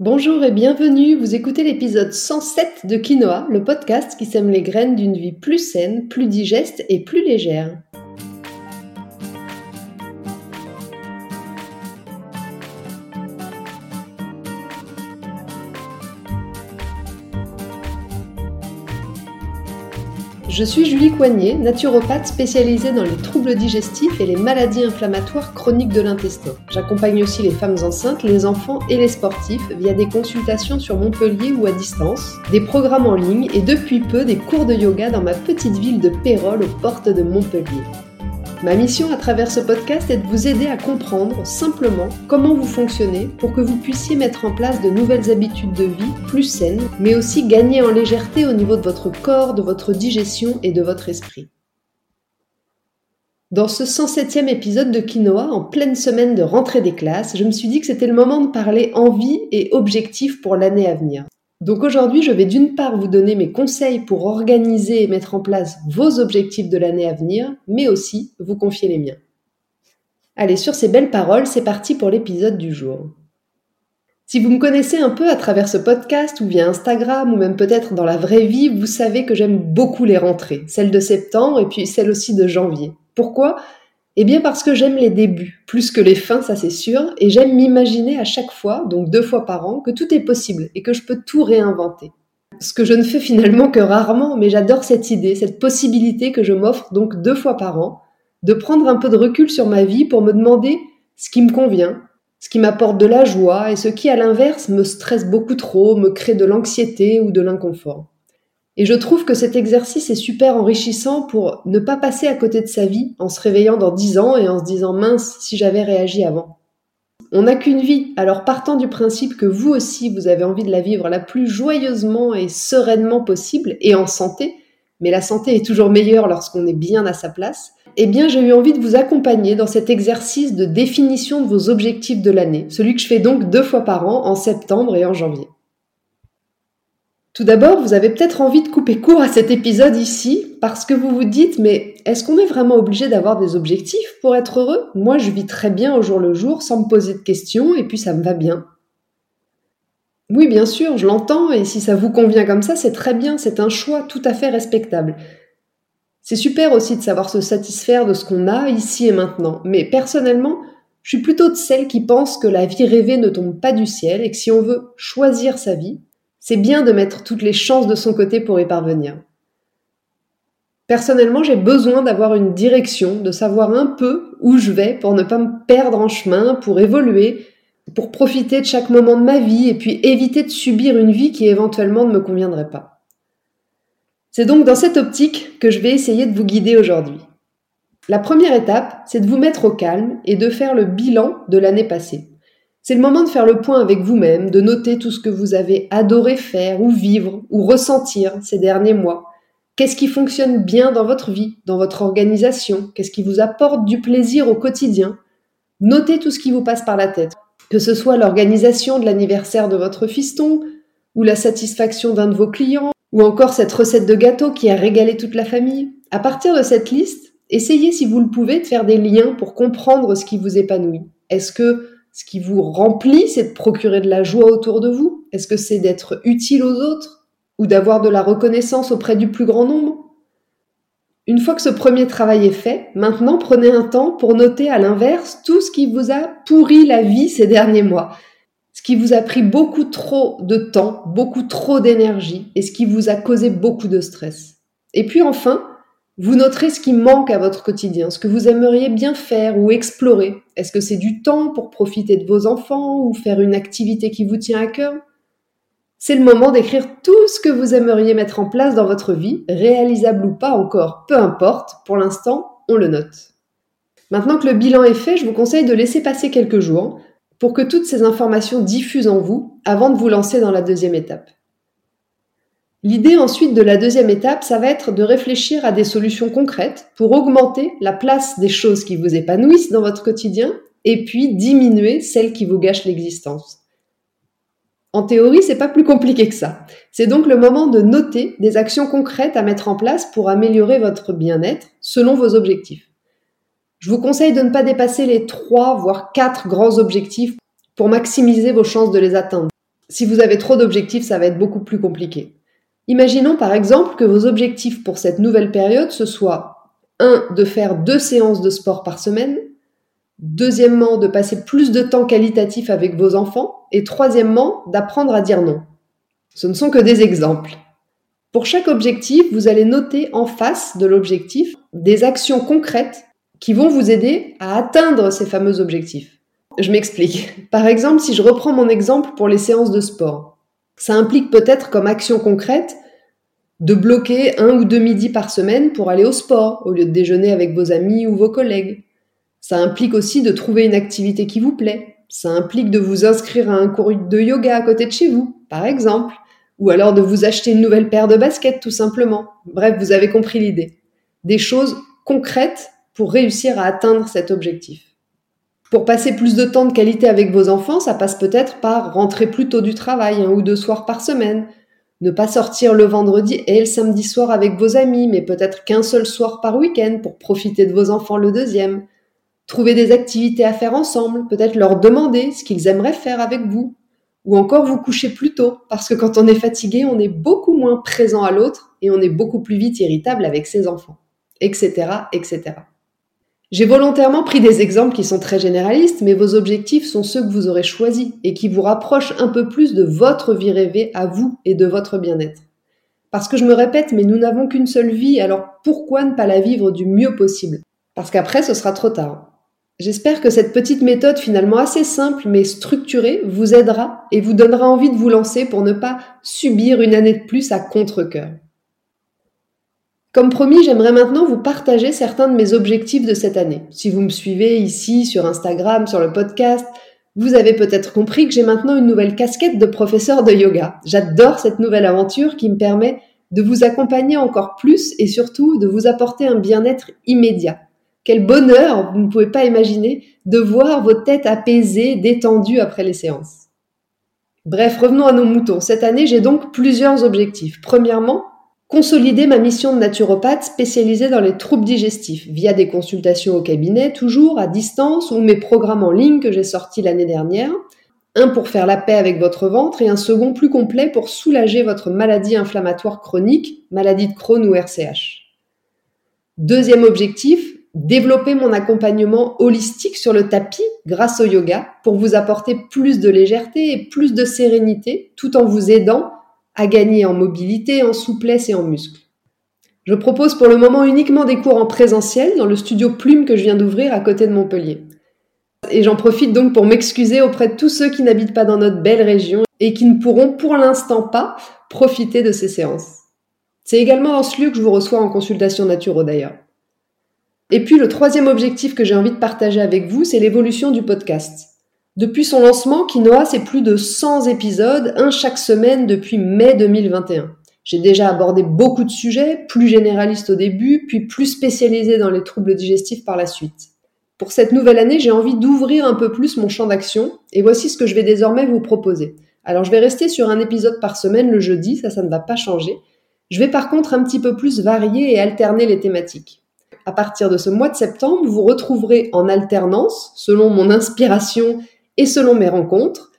Bonjour et bienvenue, vous écoutez l'épisode 107 de Quinoa, le podcast qui sème les graines d'une vie plus saine, plus digeste et plus légère. Je suis Julie Coignet, naturopathe spécialisée dans les troubles digestifs et les maladies inflammatoires chroniques de l'intestin. J'accompagne aussi les femmes enceintes, les enfants et les sportifs via des consultations sur Montpellier ou à distance, des programmes en ligne et depuis peu des cours de yoga dans ma petite ville de Pérol aux portes de Montpellier. Ma mission à travers ce podcast est de vous aider à comprendre simplement comment vous fonctionnez pour que vous puissiez mettre en place de nouvelles habitudes de vie plus saines, mais aussi gagner en légèreté au niveau de votre corps, de votre digestion et de votre esprit. Dans ce 107e épisode de Quinoa, en pleine semaine de rentrée des classes, je me suis dit que c'était le moment de parler envie et objectifs pour l'année à venir. Donc aujourd'hui, je vais d'une part vous donner mes conseils pour organiser et mettre en place vos objectifs de l'année à venir, mais aussi vous confier les miens. Allez, sur ces belles paroles, c'est parti pour l'épisode du jour. Si vous me connaissez un peu à travers ce podcast ou via Instagram ou même peut-être dans la vraie vie, vous savez que j'aime beaucoup les rentrées, celle de septembre et puis celle aussi de janvier. Pourquoi? Eh bien parce que j'aime les débuts, plus que les fins, ça c'est sûr, et j'aime m'imaginer à chaque fois, donc deux fois par an, que tout est possible et que je peux tout réinventer. Ce que je ne fais finalement que rarement, mais j'adore cette idée, cette possibilité que je m'offre donc deux fois par an, de prendre un peu de recul sur ma vie pour me demander ce qui me convient, ce qui m'apporte de la joie et ce qui, à l'inverse, me stresse beaucoup trop, me crée de l'anxiété ou de l'inconfort. Et je trouve que cet exercice est super enrichissant pour ne pas passer à côté de sa vie en se réveillant dans dix ans et en se disant mince si j'avais réagi avant. On n'a qu'une vie, alors partant du principe que vous aussi vous avez envie de la vivre la plus joyeusement et sereinement possible et en santé, mais la santé est toujours meilleure lorsqu'on est bien à sa place, eh bien j'ai eu envie de vous accompagner dans cet exercice de définition de vos objectifs de l'année, celui que je fais donc deux fois par an en septembre et en janvier. Tout d'abord, vous avez peut-être envie de couper court à cet épisode ici parce que vous vous dites mais est-ce qu'on est vraiment obligé d'avoir des objectifs pour être heureux? Moi, je vis très bien au jour le jour sans me poser de questions et puis ça me va bien. Oui, bien sûr, je l'entends et si ça vous convient comme ça, c'est très bien, c'est un choix tout à fait respectable. C'est super aussi de savoir se satisfaire de ce qu'on a ici et maintenant, mais personnellement, je suis plutôt de celles qui pensent que la vie rêvée ne tombe pas du ciel et que si on veut choisir sa vie, c'est bien de mettre toutes les chances de son côté pour y parvenir. Personnellement, j'ai besoin d'avoir une direction, de savoir un peu où je vais pour ne pas me perdre en chemin, pour évoluer, pour profiter de chaque moment de ma vie et puis éviter de subir une vie qui éventuellement ne me conviendrait pas. C'est donc dans cette optique que je vais essayer de vous guider aujourd'hui. La première étape, c'est de vous mettre au calme et de faire le bilan de l'année passée. C'est le moment de faire le point avec vous-même, de noter tout ce que vous avez adoré faire ou vivre ou ressentir ces derniers mois. Qu'est-ce qui fonctionne bien dans votre vie, dans votre organisation? Qu'est-ce qui vous apporte du plaisir au quotidien? Notez tout ce qui vous passe par la tête, que ce soit l'organisation de l'anniversaire de votre fiston, ou la satisfaction d'un de vos clients, ou encore cette recette de gâteau qui a régalé toute la famille. À partir de cette liste, essayez si vous le pouvez de faire des liens pour comprendre ce qui vous épanouit. Est-ce que ce qui vous remplit, c'est de procurer de la joie autour de vous? Est-ce que c'est d'être utile aux autres Ou d'avoir de la reconnaissance auprès du plus grand nombre? Une fois que ce premier travail est fait, maintenant prenez un temps pour noter à l'inverse tout ce qui vous a pourri la vie ces derniers mois. Ce qui vous a pris beaucoup trop de temps, beaucoup trop d'énergie et ce qui vous a causé beaucoup de stress. Et puis enfin, vous noterez ce qui manque à votre quotidien, ce que vous aimeriez bien faire ou explorer. Est-ce que c'est du temps pour profiter de vos enfants ou faire une activité qui vous tient à cœur? C'est le moment d'écrire tout ce que vous aimeriez mettre en place dans votre vie, réalisable ou pas encore, peu importe, pour l'instant, on le note. Maintenant que le bilan est fait, je vous conseille de laisser passer quelques jours pour que toutes ces informations diffusent en vous avant de vous lancer dans la deuxième étape. L'idée ensuite de la deuxième étape, ça va être de réfléchir à des solutions concrètes pour augmenter la place des choses qui vous épanouissent dans votre quotidien et puis diminuer celles qui vous gâchent l'existence. En théorie, c'est pas plus compliqué que ça. C'est donc le moment de noter des actions concrètes à mettre en place pour améliorer votre bien-être selon vos objectifs. Je vous conseille de ne pas dépasser les trois voire quatre grands objectifs pour maximiser vos chances de les atteindre. Si vous avez trop d'objectifs, ça va être beaucoup plus compliqué. Imaginons par exemple que vos objectifs pour cette nouvelle période, ce soit 1. de faire deux séances de sport par semaine, deuxièmement de passer plus de temps qualitatif avec vos enfants, et troisièmement d'apprendre à dire non. Ce ne sont que des exemples. Pour chaque objectif, vous allez noter en face de l'objectif des actions concrètes qui vont vous aider à atteindre ces fameux objectifs. Je m'explique. Par exemple, si je reprends mon exemple pour les séances de sport, ça implique peut-être comme action concrète de bloquer un ou deux midis par semaine pour aller au sport au lieu de déjeuner avec vos amis ou vos collègues. Ça implique aussi de trouver une activité qui vous plaît. Ça implique de vous inscrire à un cours de yoga à côté de chez vous, par exemple ou alors de vous acheter une nouvelle paire de baskets tout simplement. Bref, vous avez compris l'idée. Des choses concrètes pour réussir à atteindre cet objectif. Pour passer plus de temps de qualité avec vos enfants, ça passe peut-être par rentrer plus tôt du travail, un ou deux soirs par semaine, ne pas sortir le vendredi et le samedi soir avec vos amis, mais peut-être qu'un seul soir par week-end pour profiter de vos enfants le deuxième. Trouver des activités à faire ensemble, peut-être leur demander ce qu'ils aimeraient faire avec vous, ou encore vous coucher plus tôt, parce que quand on est fatigué, on est beaucoup moins présent à l'autre et on est beaucoup plus vite irritable avec ses enfants, etc., etc. J'ai volontairement pris des exemples qui sont très généralistes, mais vos objectifs sont ceux que vous aurez choisis et qui vous rapprochent un peu plus de votre vie rêvée à vous et de votre bien-être. Parce que je me répète, mais nous n'avons qu'une seule vie, alors pourquoi ne pas la vivre du mieux possible? Parce qu'après, ce sera trop tard. J'espère que cette petite méthode finalement assez simple mais structurée vous aidera et vous donnera envie de vous lancer pour ne pas subir une année de plus à contre-coeur. Comme promis, j'aimerais maintenant vous partager certains de mes objectifs de cette année. Si vous me suivez ici sur Instagram, sur le podcast, vous avez peut-être compris que j'ai maintenant une nouvelle casquette de professeur de yoga. J'adore cette nouvelle aventure qui me permet de vous accompagner encore plus et surtout de vous apporter un bien-être immédiat. Quel bonheur, vous ne pouvez pas imaginer, de voir vos têtes apaisées, détendues après les séances. Bref, revenons à nos moutons. Cette année, j'ai donc plusieurs objectifs. Premièrement, consolider ma mission de naturopathe spécialisée dans les troubles digestifs via des consultations au cabinet, toujours à distance, ou mes programmes en ligne que j'ai sortis l'année dernière. Un pour faire la paix avec votre ventre et un second plus complet pour soulager votre maladie inflammatoire chronique, maladie de Crohn ou RCH. Deuxième objectif, développer mon accompagnement holistique sur le tapis grâce au yoga pour vous apporter plus de légèreté et plus de sérénité tout en vous aidant à gagner en mobilité, en souplesse et en muscles. Je propose pour le moment uniquement des cours en présentiel dans le studio Plume que je viens d'ouvrir à côté de Montpellier. Et j'en profite donc pour m'excuser auprès de tous ceux qui n'habitent pas dans notre belle région et qui ne pourront pour l'instant pas profiter de ces séances. C'est également dans ce lieu que je vous reçois en consultation naturo d'ailleurs. Et puis le troisième objectif que j'ai envie de partager avec vous, c'est l'évolution du podcast. Depuis son lancement, Quinoa, c'est plus de 100 épisodes, un chaque semaine depuis mai 2021. J'ai déjà abordé beaucoup de sujets, plus généralistes au début, puis plus spécialisés dans les troubles digestifs par la suite. Pour cette nouvelle année, j'ai envie d'ouvrir un peu plus mon champ d'action, et voici ce que je vais désormais vous proposer. Alors je vais rester sur un épisode par semaine le jeudi, ça ça ne va pas changer. Je vais par contre un petit peu plus varier et alterner les thématiques à partir de ce mois de septembre, vous retrouverez en alternance, selon mon inspiration et selon mes rencontres,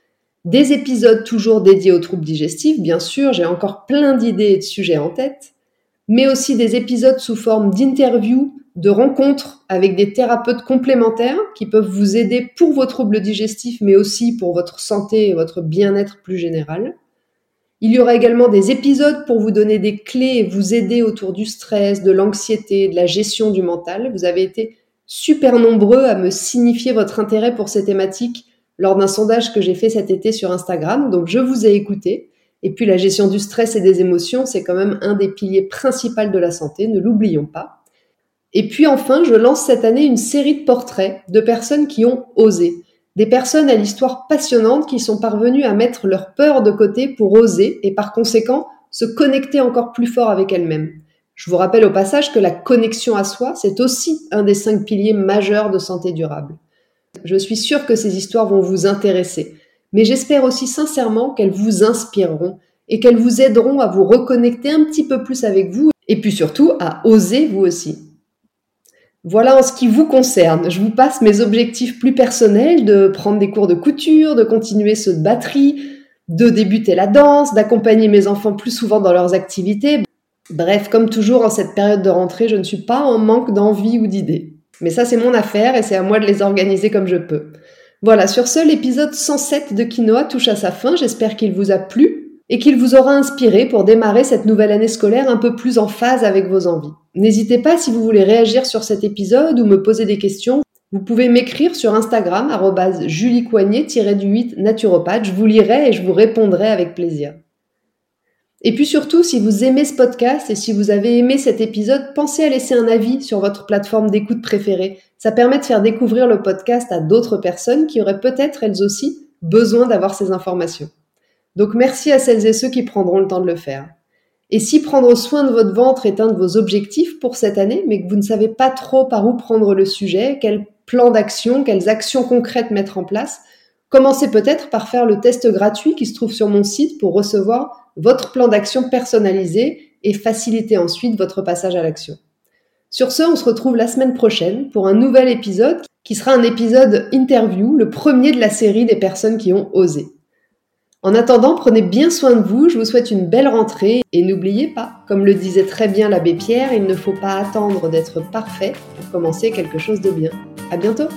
des épisodes toujours dédiés aux troubles digestifs, bien sûr, j'ai encore plein d'idées et de sujets en tête, mais aussi des épisodes sous forme d'interviews, de rencontres avec des thérapeutes complémentaires qui peuvent vous aider pour vos troubles digestifs, mais aussi pour votre santé et votre bien-être plus général. Il y aura également des épisodes pour vous donner des clés et vous aider autour du stress, de l'anxiété, de la gestion du mental. Vous avez été super nombreux à me signifier votre intérêt pour ces thématiques lors d'un sondage que j'ai fait cet été sur Instagram, donc je vous ai écouté. Et puis la gestion du stress et des émotions, c'est quand même un des piliers principaux de la santé, ne l'oublions pas. Et puis enfin, je lance cette année une série de portraits de personnes qui ont osé, des personnes à l'histoire passionnante qui sont parvenues à mettre leur peur de côté pour oser et par conséquent se connecter encore plus fort avec elles-mêmes. Je vous rappelle au passage que la connexion à soi, c'est aussi un des cinq piliers majeurs de santé durable. Je suis sûre que ces histoires vont vous intéresser, mais j'espère aussi sincèrement qu'elles vous inspireront et qu'elles vous aideront à vous reconnecter un petit peu plus avec vous et puis surtout à oser vous aussi. Voilà en ce qui vous concerne. Je vous passe mes objectifs plus personnels de prendre des cours de couture, de continuer ceux de batterie, de débuter la danse, d'accompagner mes enfants plus souvent dans leurs activités. Bref, comme toujours en cette période de rentrée, je ne suis pas en manque d'envie ou d'idées. Mais ça, c'est mon affaire et c'est à moi de les organiser comme je peux. Voilà, sur ce, l'épisode 107 de Quinoa touche à sa fin. J'espère qu'il vous a plu et qu'il vous aura inspiré pour démarrer cette nouvelle année scolaire un peu plus en phase avec vos envies. N'hésitez pas si vous voulez réagir sur cet épisode ou me poser des questions. Vous pouvez m'écrire sur Instagram, juliecoignet-du-8 naturopathe. Je vous lirai et je vous répondrai avec plaisir. Et puis surtout, si vous aimez ce podcast et si vous avez aimé cet épisode, pensez à laisser un avis sur votre plateforme d'écoute préférée. Ça permet de faire découvrir le podcast à d'autres personnes qui auraient peut-être elles aussi besoin d'avoir ces informations. Donc merci à celles et ceux qui prendront le temps de le faire. Et si prendre soin de votre ventre est un de vos objectifs pour cette année, mais que vous ne savez pas trop par où prendre le sujet, quel plan d'action, quelles actions concrètes mettre en place, commencez peut-être par faire le test gratuit qui se trouve sur mon site pour recevoir votre plan d'action personnalisé et faciliter ensuite votre passage à l'action. Sur ce, on se retrouve la semaine prochaine pour un nouvel épisode qui sera un épisode interview, le premier de la série des personnes qui ont osé. En attendant, prenez bien soin de vous, je vous souhaite une belle rentrée et n'oubliez pas, comme le disait très bien l'abbé Pierre, il ne faut pas attendre d'être parfait pour commencer quelque chose de bien. À bientôt!